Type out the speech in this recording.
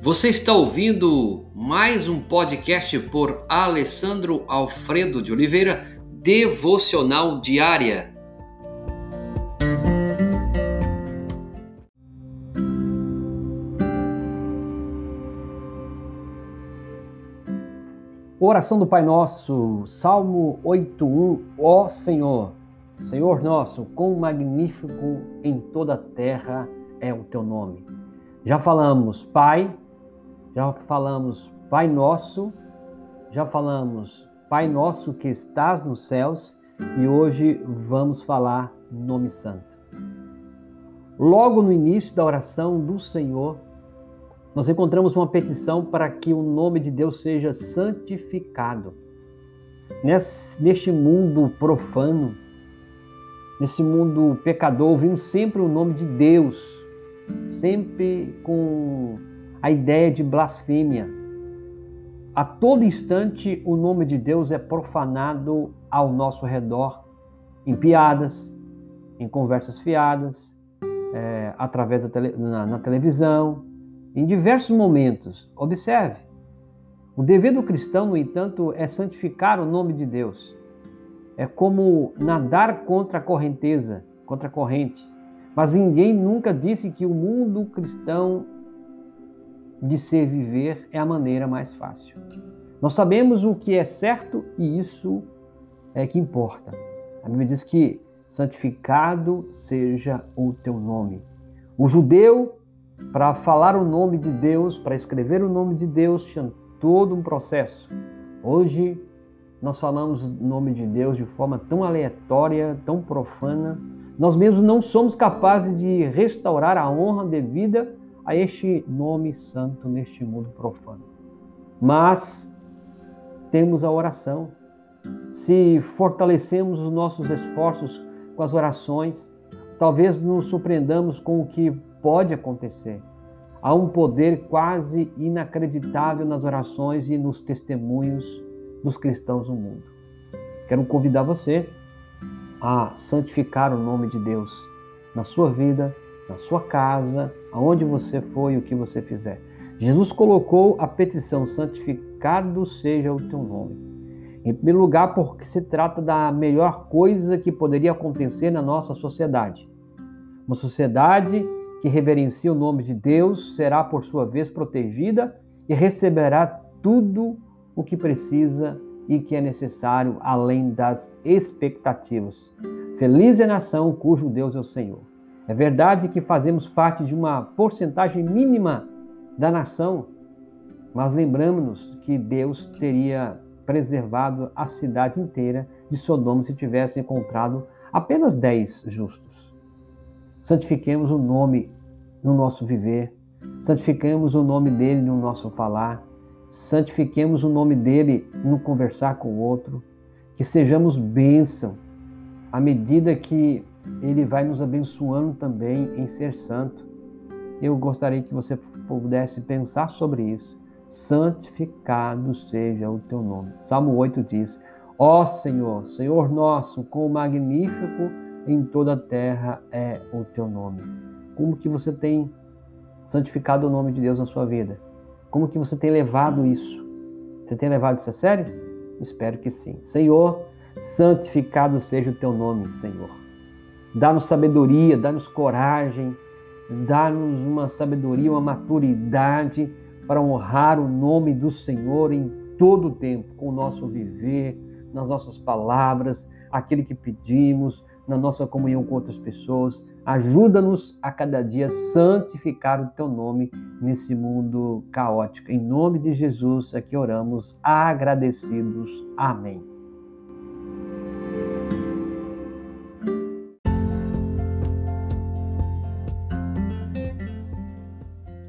Você está ouvindo mais um podcast por Alessandro Alfredo de Oliveira, Devocional Diária. Oração do Pai Nosso, Salmo 8:1. Ó Senhor, Senhor nosso, quão magnífico em toda a terra é o teu nome. Já falamos Pai, já falamos Pai Nosso, já falamos Pai Nosso que estás nos céus e hoje vamos falar Nome Santo. Logo no início da oração do Senhor, nós encontramos uma petição para que o nome de Deus seja santificado. Neste mundo profano, nesse mundo pecador, ouvimos sempre o nome de Deus, sempre com a ideia de blasfêmia. A todo instante, o nome de Deus é profanado ao nosso redor, em piadas, em conversas fiadas, é, através da tele, na, na televisão, em diversos momentos. Observe. O dever do cristão, no entanto, é santificar o nome de Deus. É como nadar contra a correnteza, contra a corrente. Mas ninguém nunca disse que o mundo cristão de ser viver é a maneira mais fácil. Nós sabemos o que é certo e isso é que importa. A Bíblia diz que santificado seja o teu nome. O judeu para falar o nome de Deus, para escrever o nome de Deus, tinha todo um processo. Hoje nós falamos o nome de Deus de forma tão aleatória, tão profana. Nós mesmos não somos capazes de restaurar a honra devida a este nome santo neste mundo profano. Mas temos a oração. Se fortalecemos os nossos esforços com as orações, talvez nos surpreendamos com o que pode acontecer. Há um poder quase inacreditável nas orações e nos testemunhos dos cristãos no mundo. Quero convidar você a santificar o nome de Deus na sua vida, na sua casa, aonde você for e o que você fizer. Jesus colocou a petição: santificado seja o teu nome. Em primeiro lugar, porque se trata da melhor coisa que poderia acontecer na nossa sociedade. Uma sociedade que reverencia o nome de Deus será, por sua vez, protegida e receberá tudo o que precisa e que é necessário além das expectativas. Feliz é a nação cujo Deus é o Senhor. É verdade que fazemos parte de uma porcentagem mínima da nação, mas lembramos-nos que Deus teria preservado a cidade inteira de Sodoma se tivesse encontrado apenas dez justos. Santifiquemos o nome no nosso viver, santifiquemos o nome dele no nosso falar, santifiquemos o nome dele no conversar com o outro, que sejamos bênção à medida que ele vai nos abençoando também em ser santo. Eu gostaria que você pudesse pensar sobre isso. Santificado seja o teu nome. Salmo 8 diz: Ó Senhor, Senhor nosso, quão magnífico em toda a terra é o teu nome. Como que você tem santificado o nome de Deus na sua vida? Como que você tem levado isso? Você tem levado isso a sério? Espero que sim. Senhor, santificado seja o teu nome, Senhor. Dá-nos sabedoria, dá-nos coragem, dá-nos uma sabedoria, uma maturidade para honrar o nome do Senhor em todo o tempo, com o nosso viver, nas nossas palavras, aquele que pedimos, na nossa comunhão com outras pessoas. Ajuda-nos a cada dia santificar o teu nome nesse mundo caótico. Em nome de Jesus é que oramos, agradecidos. Amém.